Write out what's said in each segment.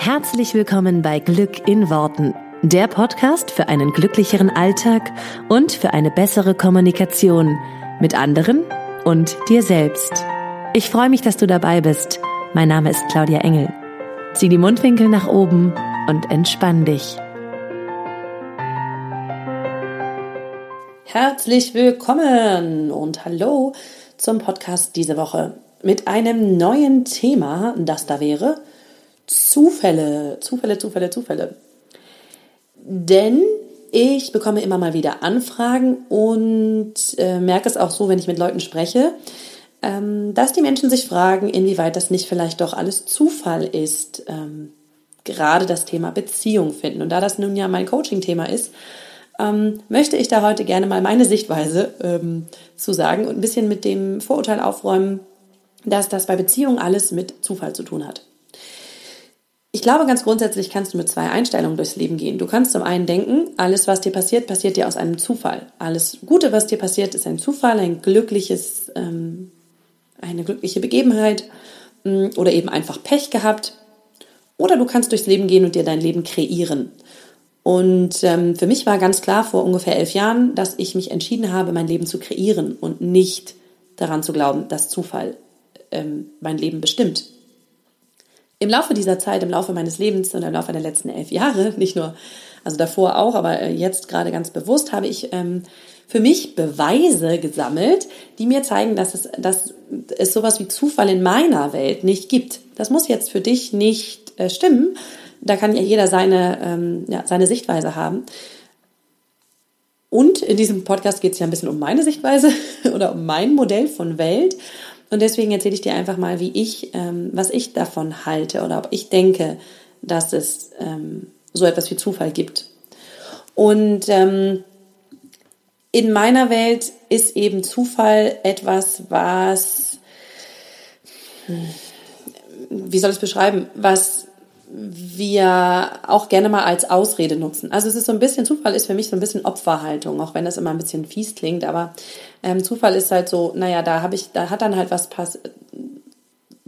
Herzlich willkommen bei Glück in Worten, der Podcast für einen glücklicheren Alltag und für eine bessere Kommunikation mit anderen und dir selbst. Ich freue mich, dass du dabei bist. Mein Name ist Claudia Engel. Zieh die Mundwinkel nach oben und entspann dich. Herzlich willkommen und hallo zum Podcast diese Woche mit einem neuen Thema, das da wäre Zufälle, Zufälle, Zufälle, Zufälle. Denn ich bekomme immer mal wieder Anfragen und äh, merke es auch so, wenn ich mit Leuten spreche, ähm, dass die Menschen sich fragen, inwieweit das nicht vielleicht doch alles Zufall ist. Ähm, gerade das Thema Beziehung finden. Und da das nun ja mein Coaching-Thema ist, ähm, möchte ich da heute gerne mal meine Sichtweise ähm, zu sagen und ein bisschen mit dem Vorurteil aufräumen, dass das bei Beziehungen alles mit Zufall zu tun hat. Ich glaube, ganz grundsätzlich kannst du mit zwei Einstellungen durchs Leben gehen. Du kannst zum einen denken, alles, was dir passiert, passiert dir aus einem Zufall. Alles Gute, was dir passiert, ist ein Zufall, ein glückliches, ähm, eine glückliche Begebenheit ähm, oder eben einfach Pech gehabt. Oder du kannst durchs Leben gehen und dir dein Leben kreieren. Und ähm, für mich war ganz klar vor ungefähr elf Jahren, dass ich mich entschieden habe, mein Leben zu kreieren und nicht daran zu glauben, dass Zufall ähm, mein Leben bestimmt. Im Laufe dieser Zeit, im Laufe meines Lebens und im Laufe der letzten elf Jahre, nicht nur, also davor auch, aber äh, jetzt gerade ganz bewusst, habe ich ähm, für mich Beweise gesammelt, die mir zeigen, dass es, dass es sowas wie Zufall in meiner Welt nicht gibt. Das muss jetzt für dich nicht äh, stimmen. Da kann ja jeder seine, ähm, ja, seine Sichtweise haben. Und in diesem Podcast geht es ja ein bisschen um meine Sichtweise oder um mein Modell von Welt. Und deswegen erzähle ich dir einfach mal, wie ich, ähm, was ich davon halte oder ob ich denke, dass es ähm, so etwas wie Zufall gibt. Und ähm, in meiner Welt ist eben Zufall etwas, was, hm, wie soll ich es beschreiben, was wir auch gerne mal als Ausrede nutzen. Also es ist so ein bisschen, Zufall ist für mich so ein bisschen Opferhaltung, auch wenn das immer ein bisschen fies klingt, aber ähm, Zufall ist halt so, naja, da habe ich, da hat dann halt was pass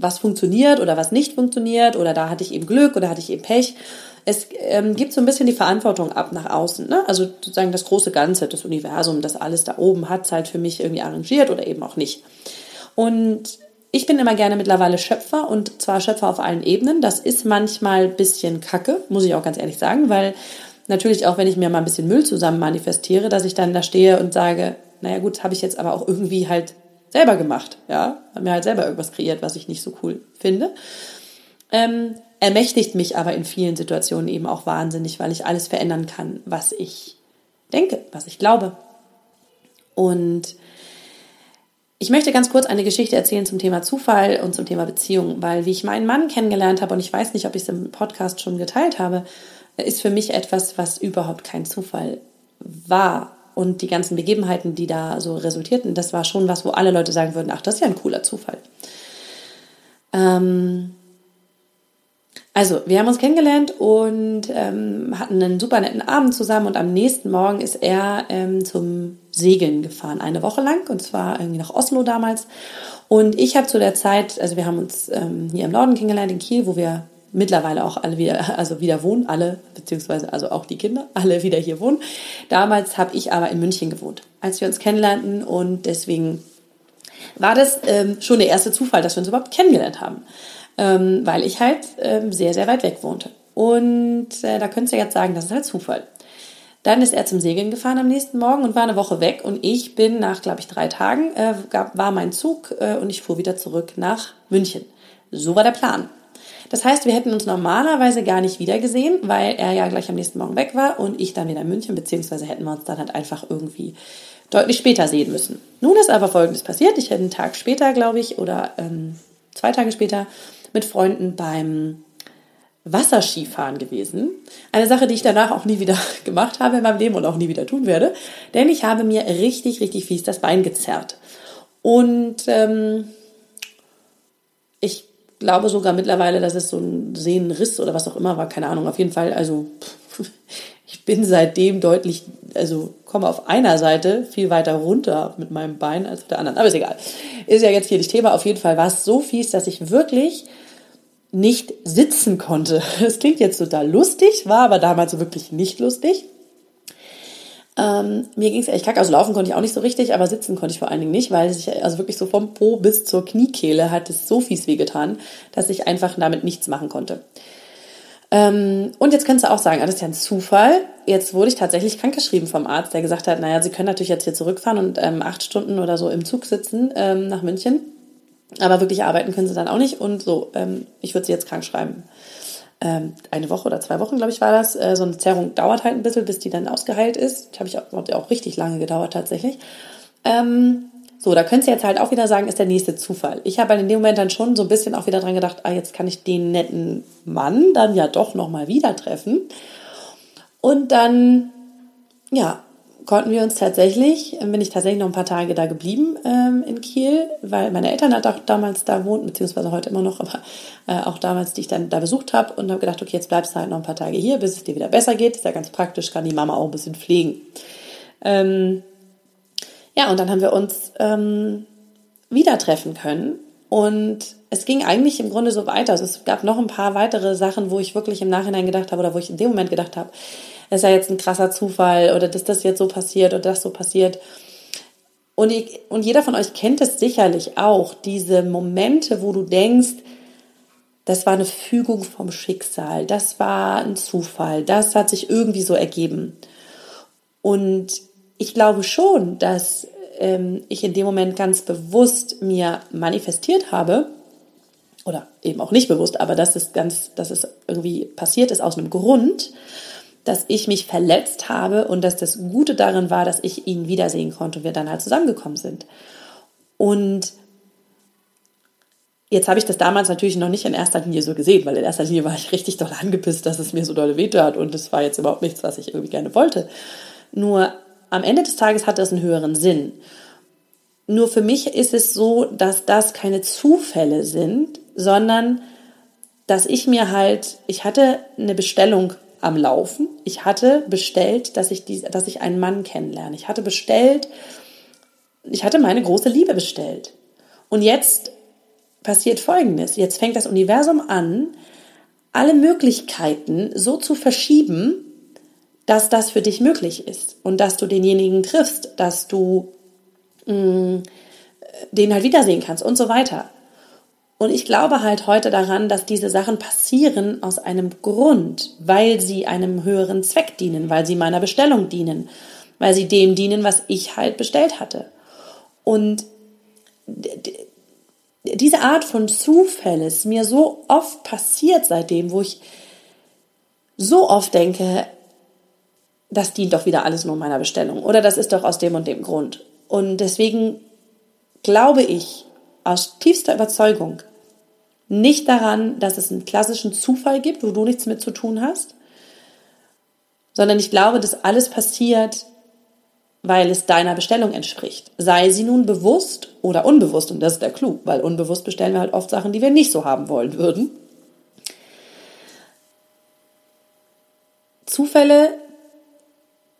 was funktioniert oder was nicht funktioniert oder da hatte ich eben Glück oder hatte ich eben Pech. Es ähm, gibt so ein bisschen die Verantwortung ab nach außen. Ne? Also sozusagen das große Ganze, das Universum, das alles da oben hat es halt für mich irgendwie arrangiert oder eben auch nicht. Und ich bin immer gerne mittlerweile Schöpfer und zwar Schöpfer auf allen Ebenen. Das ist manchmal bisschen kacke, muss ich auch ganz ehrlich sagen, weil natürlich auch, wenn ich mir mal ein bisschen Müll zusammen manifestiere, dass ich dann da stehe und sage, naja gut, habe ich jetzt aber auch irgendwie halt selber gemacht, ja, habe mir halt selber irgendwas kreiert, was ich nicht so cool finde. Ähm, ermächtigt mich aber in vielen Situationen eben auch wahnsinnig, weil ich alles verändern kann, was ich denke, was ich glaube. Und ich möchte ganz kurz eine Geschichte erzählen zum Thema Zufall und zum Thema Beziehung, weil wie ich meinen Mann kennengelernt habe, und ich weiß nicht, ob ich es im Podcast schon geteilt habe, ist für mich etwas, was überhaupt kein Zufall war. Und die ganzen Begebenheiten, die da so resultierten, das war schon was, wo alle Leute sagen würden, ach, das ist ja ein cooler Zufall. Ähm, also, wir haben uns kennengelernt und ähm, hatten einen super netten Abend zusammen und am nächsten Morgen ist er ähm, zum Segeln gefahren, eine Woche lang und zwar irgendwie nach Oslo damals. Und ich habe zu der Zeit, also wir haben uns ähm, hier im Norden kennengelernt, in Kiel, wo wir mittlerweile auch alle wieder, also wieder wohnen, alle, beziehungsweise also auch die Kinder, alle wieder hier wohnen. Damals habe ich aber in München gewohnt, als wir uns kennenlernten und deswegen war das ähm, schon der erste Zufall, dass wir uns überhaupt kennengelernt haben ähm, weil ich halt ähm, sehr, sehr weit weg wohnte. Und äh, da könntest du jetzt sagen, das ist halt Zufall. Dann ist er zum Segeln gefahren am nächsten Morgen und war eine Woche weg. Und ich bin nach, glaube ich, drei Tagen, äh, gab, war mein Zug äh, und ich fuhr wieder zurück nach München. So war der Plan. Das heißt, wir hätten uns normalerweise gar nicht wiedergesehen, weil er ja gleich am nächsten Morgen weg war und ich dann wieder in München, beziehungsweise hätten wir uns dann halt einfach irgendwie deutlich später sehen müssen. Nun ist aber Folgendes passiert. Ich hätte einen Tag später, glaube ich, oder ähm, zwei Tage später, mit Freunden beim Wasserskifahren gewesen. Eine Sache, die ich danach auch nie wieder gemacht habe in meinem Leben und auch nie wieder tun werde. Denn ich habe mir richtig, richtig fies das Bein gezerrt. Und ähm, ich glaube sogar mittlerweile, dass es so ein Sehnenriss oder was auch immer war, keine Ahnung. Auf jeden Fall, also ich bin seitdem deutlich, also komme auf einer Seite viel weiter runter mit meinem Bein als auf der anderen. Aber ist egal. Ist ja jetzt hier nicht Thema. Auf jeden Fall war es so fies, dass ich wirklich nicht sitzen konnte. Das klingt jetzt total lustig, war aber damals wirklich nicht lustig. Ähm, mir ging es echt kacke. Also laufen konnte ich auch nicht so richtig, aber sitzen konnte ich vor allen Dingen nicht, weil sich also wirklich so vom Po bis zur Kniekehle hat es so fies wehgetan, dass ich einfach damit nichts machen konnte. Ähm, und jetzt könntest du auch sagen, ah, das ist ja ein Zufall. Jetzt wurde ich tatsächlich krankgeschrieben vom Arzt, der gesagt hat, naja, Sie können natürlich jetzt hier zurückfahren und ähm, acht Stunden oder so im Zug sitzen ähm, nach München. Aber wirklich arbeiten können Sie dann auch nicht. Und so, ähm, ich würde Sie jetzt krank schreiben. Ähm, eine Woche oder zwei Wochen, glaube ich, war das. Äh, so eine Zerrung dauert halt ein bisschen, bis die dann ausgeheilt ist. Habe ich auch, auch richtig lange gedauert tatsächlich. Ähm, so, da könntest du jetzt halt auch wieder sagen, ist der nächste Zufall. Ich habe halt in dem Moment dann schon so ein bisschen auch wieder dran gedacht, ah, jetzt kann ich den netten Mann dann ja doch nochmal wieder treffen. Und dann, ja, konnten wir uns tatsächlich, bin ich tatsächlich noch ein paar Tage da geblieben ähm, in Kiel, weil meine Eltern halt auch damals da wohnten, beziehungsweise heute immer noch, aber äh, auch damals, die ich dann da besucht habe und habe gedacht, okay, jetzt bleibst du halt noch ein paar Tage hier, bis es dir wieder besser geht. Ist ja ganz praktisch, kann die Mama auch ein bisschen pflegen. Ähm, ja, und dann haben wir uns ähm, wieder treffen können. Und es ging eigentlich im Grunde so weiter. Also es gab noch ein paar weitere Sachen, wo ich wirklich im Nachhinein gedacht habe oder wo ich in dem Moment gedacht habe, ist ja jetzt ein krasser Zufall oder dass das jetzt so passiert oder das so passiert. Und, ich, und jeder von euch kennt es sicherlich auch, diese Momente, wo du denkst, das war eine Fügung vom Schicksal, das war ein Zufall, das hat sich irgendwie so ergeben. Und ich glaube schon, dass ähm, ich in dem Moment ganz bewusst mir manifestiert habe, oder eben auch nicht bewusst, aber dass es ganz, dass es irgendwie passiert ist aus einem Grund, dass ich mich verletzt habe und dass das Gute darin war, dass ich ihn wiedersehen konnte und wir dann halt zusammengekommen sind. Und Jetzt habe ich das damals natürlich noch nicht in erster Linie so gesehen, weil in erster Linie war ich richtig doll angepisst, dass es mir so dolle wehtat und es war jetzt überhaupt nichts, was ich irgendwie gerne wollte. Nur am Ende des Tages hat das einen höheren Sinn. Nur für mich ist es so, dass das keine Zufälle sind, sondern dass ich mir halt, ich hatte eine Bestellung am Laufen. Ich hatte bestellt, dass ich, die, dass ich einen Mann kennenlerne. Ich hatte bestellt, ich hatte meine große Liebe bestellt. Und jetzt passiert Folgendes. Jetzt fängt das Universum an, alle Möglichkeiten so zu verschieben, dass das für dich möglich ist und dass du denjenigen triffst, dass du mh, mm, den halt wiedersehen kannst und so weiter. Und ich glaube halt heute daran, dass diese Sachen passieren aus einem Grund, weil sie einem höheren Zweck dienen, weil sie meiner Bestellung dienen, weil sie dem dienen, was ich halt bestellt hatte. Und diese Art von Zufall ist mir so oft passiert seitdem, wo ich so oft denke, das dient doch wieder alles nur meiner Bestellung oder das ist doch aus dem und dem Grund. Und deswegen glaube ich aus tiefster Überzeugung nicht daran, dass es einen klassischen Zufall gibt, wo du nichts mit zu tun hast, sondern ich glaube, dass alles passiert, weil es deiner Bestellung entspricht. Sei sie nun bewusst oder unbewusst, und das ist der Clou, weil unbewusst bestellen wir halt oft Sachen, die wir nicht so haben wollen würden. Zufälle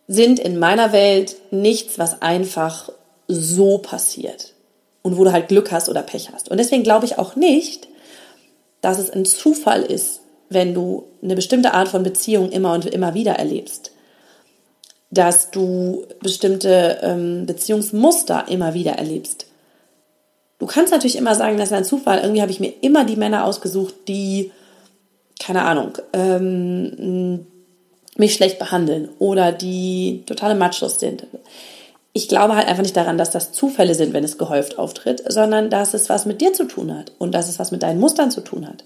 sind in meiner Welt nichts, was einfach so passiert und wo du halt Glück hast oder Pech hast. Und deswegen glaube ich auch nicht, dass es ein Zufall ist, wenn du eine bestimmte Art von Beziehung immer und immer wieder erlebst. Dass du bestimmte ähm, Beziehungsmuster immer wieder erlebst. Du kannst natürlich immer sagen, das ist ein Zufall. Irgendwie habe ich mir immer die Männer ausgesucht, die, keine Ahnung, ähm, mich schlecht behandeln oder die totale Machos sind. Ich glaube halt einfach nicht daran, dass das Zufälle sind, wenn es gehäuft auftritt, sondern dass es was mit dir zu tun hat und dass es was mit deinen Mustern zu tun hat.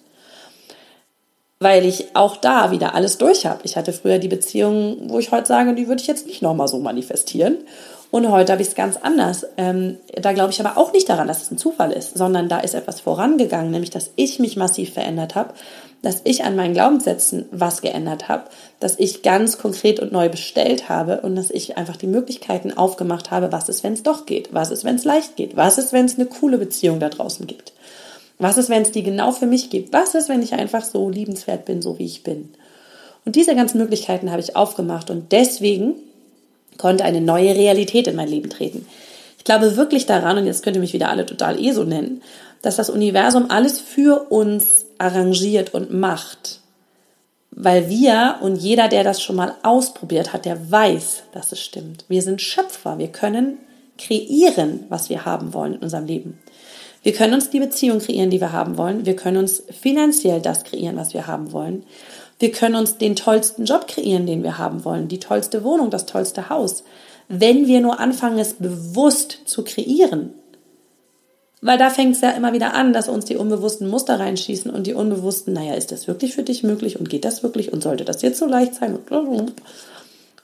Weil ich auch da wieder alles durch habe. Ich hatte früher die Beziehung, wo ich heute sage, die würde ich jetzt nicht nochmal so manifestieren. Und heute habe ich es ganz anders. Ähm, da glaube ich aber auch nicht daran, dass es ein Zufall ist, sondern da ist etwas vorangegangen, nämlich dass ich mich massiv verändert habe dass ich an meinen Glaubenssätzen was geändert habe, dass ich ganz konkret und neu bestellt habe und dass ich einfach die Möglichkeiten aufgemacht habe, was ist, wenn es doch geht, was ist, wenn es leicht geht, was ist, wenn es eine coole Beziehung da draußen gibt, was ist, wenn es die genau für mich gibt, was ist, wenn ich einfach so liebenswert bin, so wie ich bin. Und diese ganzen Möglichkeiten habe ich aufgemacht und deswegen konnte eine neue Realität in mein Leben treten. Ich glaube wirklich daran, und jetzt könnt ihr mich wieder alle total eh so nennen, dass das Universum alles für uns arrangiert und macht. Weil wir und jeder, der das schon mal ausprobiert hat, der weiß, dass es stimmt. Wir sind Schöpfer. Wir können kreieren, was wir haben wollen in unserem Leben. Wir können uns die Beziehung kreieren, die wir haben wollen. Wir können uns finanziell das kreieren, was wir haben wollen. Wir können uns den tollsten Job kreieren, den wir haben wollen. Die tollste Wohnung, das tollste Haus. Wenn wir nur anfangen, es bewusst zu kreieren. Weil da fängt es ja immer wieder an, dass uns die unbewussten Muster reinschießen und die unbewussten, naja, ist das wirklich für dich möglich und geht das wirklich und sollte das jetzt so leicht sein?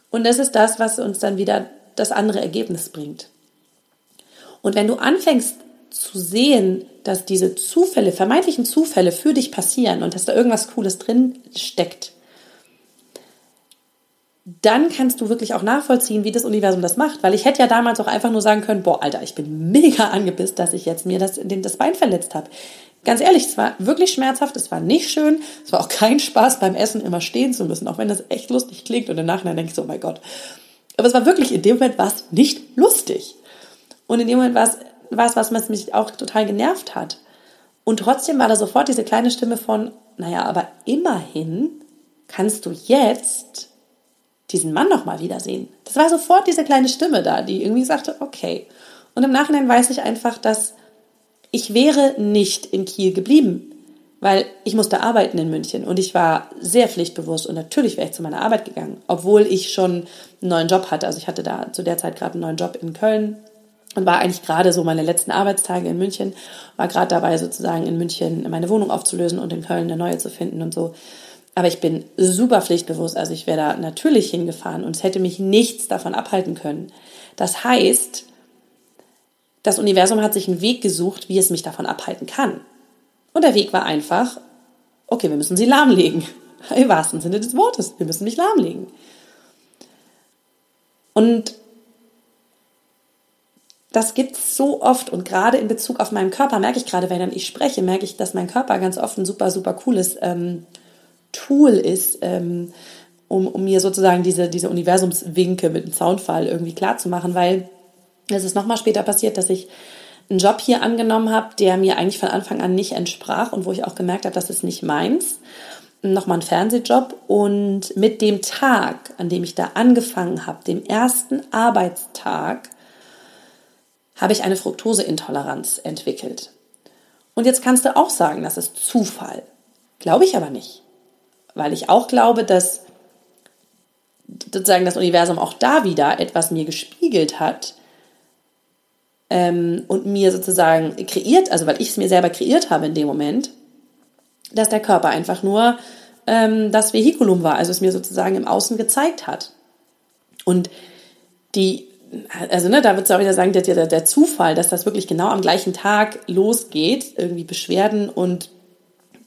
Und das ist das, was uns dann wieder das andere Ergebnis bringt. Und wenn du anfängst zu sehen, dass diese Zufälle, vermeintlichen Zufälle für dich passieren und dass da irgendwas Cooles drin steckt, dann kannst du wirklich auch nachvollziehen, wie das Universum das macht. Weil ich hätte ja damals auch einfach nur sagen können, boah, Alter, ich bin mega angepisst, dass ich jetzt mir das, das Bein verletzt habe. Ganz ehrlich, es war wirklich schmerzhaft, es war nicht schön, es war auch kein Spaß beim Essen immer stehen zu müssen, auch wenn das echt lustig klingt und im Nachhinein ich so, oh mein Gott. Aber es war wirklich, in dem Moment war es nicht lustig. Und in dem Moment war es was, was mich auch total genervt hat. Und trotzdem war da sofort diese kleine Stimme von, naja, aber immerhin kannst du jetzt diesen Mann noch mal wiedersehen. Das war sofort diese kleine Stimme da, die irgendwie sagte, okay. Und im Nachhinein weiß ich einfach, dass ich wäre nicht in Kiel geblieben, weil ich musste arbeiten in München und ich war sehr pflichtbewusst und natürlich wäre ich zu meiner Arbeit gegangen, obwohl ich schon einen neuen Job hatte. Also ich hatte da zu der Zeit gerade einen neuen Job in Köln und war eigentlich gerade so meine letzten Arbeitstage in München, war gerade dabei sozusagen in München meine Wohnung aufzulösen und in Köln eine neue zu finden und so. Aber ich bin super pflichtbewusst, also ich wäre da natürlich hingefahren und es hätte mich nichts davon abhalten können. Das heißt, das Universum hat sich einen Weg gesucht, wie es mich davon abhalten kann. Und der Weg war einfach, okay, wir müssen sie lahmlegen. Im wahrsten Sinne des Wortes, wir müssen mich lahmlegen. Und das gibt's so oft und gerade in Bezug auf meinen Körper merke ich gerade, wenn ich spreche, merke ich, dass mein Körper ganz oft ein super, super cooles ähm, Tool ist, ähm, um, um mir sozusagen diese, diese Universumswinke mit dem Soundfall irgendwie klar zu machen, weil es ist nochmal später passiert, dass ich einen Job hier angenommen habe, der mir eigentlich von Anfang an nicht entsprach und wo ich auch gemerkt habe, das ist nicht meins. Nochmal ein Fernsehjob und mit dem Tag, an dem ich da angefangen habe, dem ersten Arbeitstag, habe ich eine Fructoseintoleranz entwickelt. Und jetzt kannst du auch sagen, das ist Zufall. Glaube ich aber nicht. Weil ich auch glaube, dass sozusagen das Universum auch da wieder etwas mir gespiegelt hat ähm, und mir sozusagen kreiert, also weil ich es mir selber kreiert habe in dem Moment, dass der Körper einfach nur ähm, das Vehikulum war, also es mir sozusagen im Außen gezeigt hat. Und die also ne, da wird es auch wieder sagen, der, der, der Zufall, dass das wirklich genau am gleichen Tag losgeht, irgendwie Beschwerden und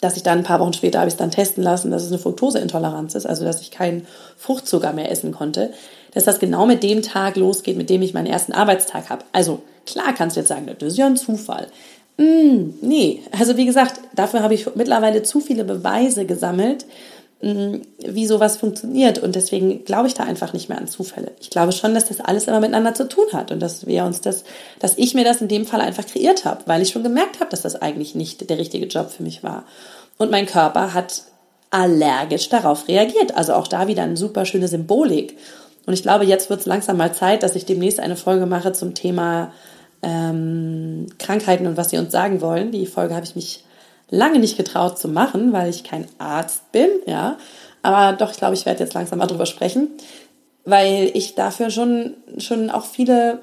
dass ich dann ein paar Wochen später habe ich es dann testen lassen, dass es eine Fructoseintoleranz ist, also dass ich keinen Fruchtzucker mehr essen konnte, dass das genau mit dem Tag losgeht, mit dem ich meinen ersten Arbeitstag habe. Also klar kannst du jetzt sagen, das ist ja ein Zufall. Mm, nee, also wie gesagt, dafür habe ich mittlerweile zu viele Beweise gesammelt, wie sowas funktioniert. Und deswegen glaube ich da einfach nicht mehr an Zufälle. Ich glaube schon, dass das alles immer miteinander zu tun hat und dass wir uns das, dass ich mir das in dem Fall einfach kreiert habe, weil ich schon gemerkt habe, dass das eigentlich nicht der richtige Job für mich war. Und mein Körper hat allergisch darauf reagiert. Also auch da wieder eine super schöne Symbolik. Und ich glaube, jetzt wird es langsam mal Zeit, dass ich demnächst eine Folge mache zum Thema ähm, Krankheiten und was sie uns sagen wollen. Die Folge habe ich mich lange nicht getraut zu machen, weil ich kein Arzt bin, ja. Aber doch, ich glaube, ich werde jetzt langsam mal drüber sprechen, weil ich dafür schon, schon auch viele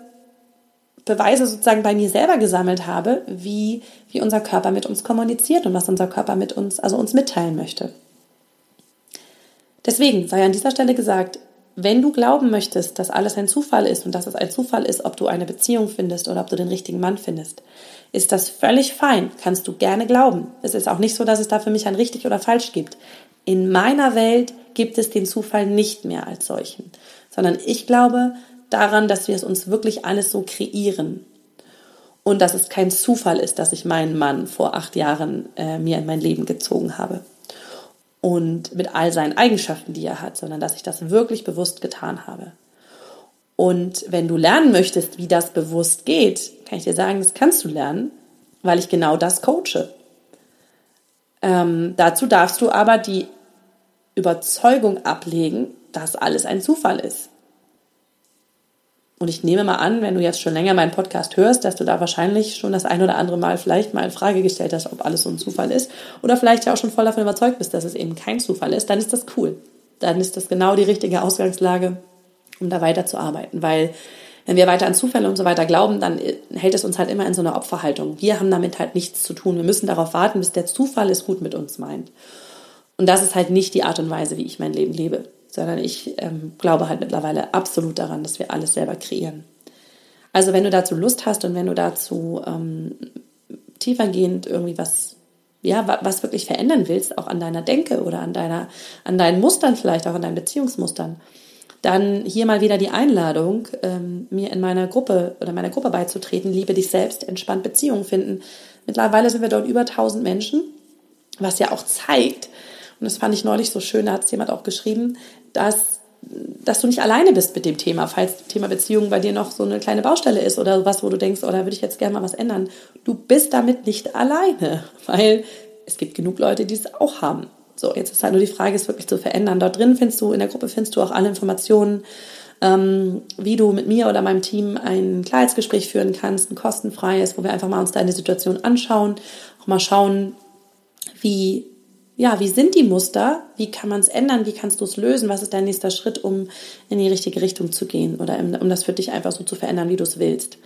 Beweise sozusagen bei mir selber gesammelt habe, wie, wie unser Körper mit uns kommuniziert und was unser Körper mit uns, also uns mitteilen möchte. Deswegen sei an dieser Stelle gesagt, wenn du glauben möchtest, dass alles ein Zufall ist und dass es ein Zufall ist, ob du eine Beziehung findest oder ob du den richtigen Mann findest, ist das völlig fein, kannst du gerne glauben. Es ist auch nicht so, dass es da für mich ein richtig oder falsch gibt. In meiner Welt gibt es den Zufall nicht mehr als solchen, sondern ich glaube daran, dass wir es uns wirklich alles so kreieren und dass es kein Zufall ist, dass ich meinen Mann vor acht Jahren äh, mir in mein Leben gezogen habe und mit all seinen Eigenschaften, die er hat, sondern dass ich das wirklich bewusst getan habe. Und wenn du lernen möchtest, wie das bewusst geht, kann ich dir sagen, das kannst du lernen, weil ich genau das coache. Ähm, dazu darfst du aber die Überzeugung ablegen, dass alles ein Zufall ist. Und ich nehme mal an, wenn du jetzt schon länger meinen Podcast hörst, dass du da wahrscheinlich schon das ein oder andere Mal vielleicht mal in Frage gestellt hast, ob alles so ein Zufall ist. Oder vielleicht ja auch schon voll davon überzeugt bist, dass es eben kein Zufall ist. Dann ist das cool. Dann ist das genau die richtige Ausgangslage, um da weiterzuarbeiten. Weil wenn wir weiter an Zufälle und so weiter glauben, dann hält es uns halt immer in so einer Opferhaltung. Wir haben damit halt nichts zu tun. Wir müssen darauf warten, bis der Zufall es gut mit uns meint. Und das ist halt nicht die Art und Weise, wie ich mein Leben lebe sondern ich ähm, glaube halt mittlerweile absolut daran, dass wir alles selber kreieren. Also wenn du dazu Lust hast und wenn du dazu ähm, tiefergehend irgendwie was, ja, was wirklich verändern willst, auch an deiner Denke oder an deiner, an deinen Mustern vielleicht, auch an deinen Beziehungsmustern, dann hier mal wieder die Einladung, ähm, mir in meiner Gruppe oder meiner Gruppe beizutreten, liebe dich selbst, entspannt Beziehungen finden. Mittlerweile sind wir dort über 1000 Menschen, was ja auch zeigt, und das fand ich neulich so schön, da hat es jemand auch geschrieben, dass, dass du nicht alleine bist mit dem Thema, falls Thema Beziehung bei dir noch so eine kleine Baustelle ist oder was, wo du denkst, oh, da würde ich jetzt gerne mal was ändern. Du bist damit nicht alleine, weil es gibt genug Leute, die es auch haben. So, jetzt ist halt nur die Frage, es wirklich zu verändern. Dort drin findest du, in der Gruppe findest du auch alle Informationen, ähm, wie du mit mir oder meinem Team ein Klarheitsgespräch führen kannst, ein kostenfreies, wo wir einfach mal uns deine Situation anschauen, auch mal schauen, wie ja, wie sind die Muster? Wie kann man es ändern? Wie kannst du es lösen? Was ist dein nächster Schritt, um in die richtige Richtung zu gehen oder um das für dich einfach so zu verändern, wie du es willst?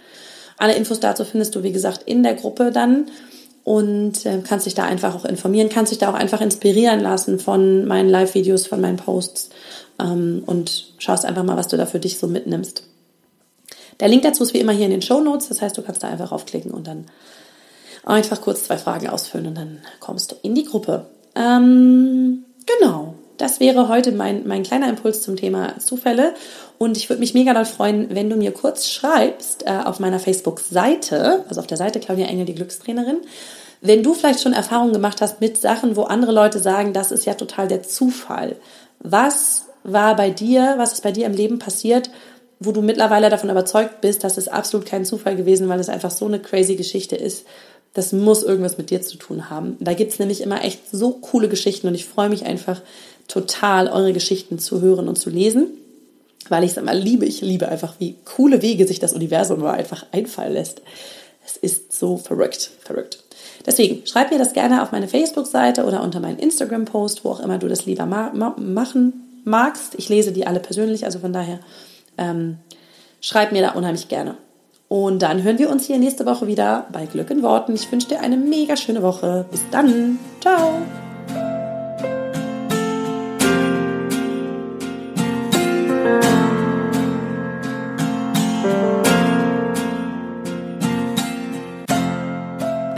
Alle Infos dazu findest du, wie gesagt, in der Gruppe dann und äh, kannst dich da einfach auch informieren, kannst dich da auch einfach inspirieren lassen von meinen Live-Videos, von meinen Posts ähm, und schaust einfach mal, was du da für dich so mitnimmst. Der Link dazu ist wie immer hier in den Show Notes, das heißt, du kannst da einfach aufklicken und dann einfach kurz zwei Fragen ausfüllen und dann kommst du in die Gruppe. Ähm, genau, das wäre heute mein, mein kleiner Impuls zum Thema Zufälle. Und ich würde mich mega doll freuen, wenn du mir kurz schreibst äh, auf meiner Facebook-Seite, also auf der Seite Claudia Engel, die Glückstrainerin, wenn du vielleicht schon Erfahrungen gemacht hast mit Sachen, wo andere Leute sagen, das ist ja total der Zufall. Was war bei dir, was ist bei dir im Leben passiert, wo du mittlerweile davon überzeugt bist, dass es absolut kein Zufall gewesen, weil es einfach so eine crazy Geschichte ist, das muss irgendwas mit dir zu tun haben. Da gibt es nämlich immer echt so coole Geschichten und ich freue mich einfach total, eure Geschichten zu hören und zu lesen, weil ich es immer liebe. Ich liebe einfach, wie coole Wege sich das Universum mal einfach einfallen lässt. Es ist so verrückt, verrückt. Deswegen schreib mir das gerne auf meine Facebook-Seite oder unter meinen Instagram-Post, wo auch immer du das lieber ma ma machen magst. Ich lese die alle persönlich, also von daher ähm, schreib mir da unheimlich gerne. Und dann hören wir uns hier nächste Woche wieder bei Glück in Worten. Ich wünsche dir eine mega schöne Woche. Bis dann. Ciao.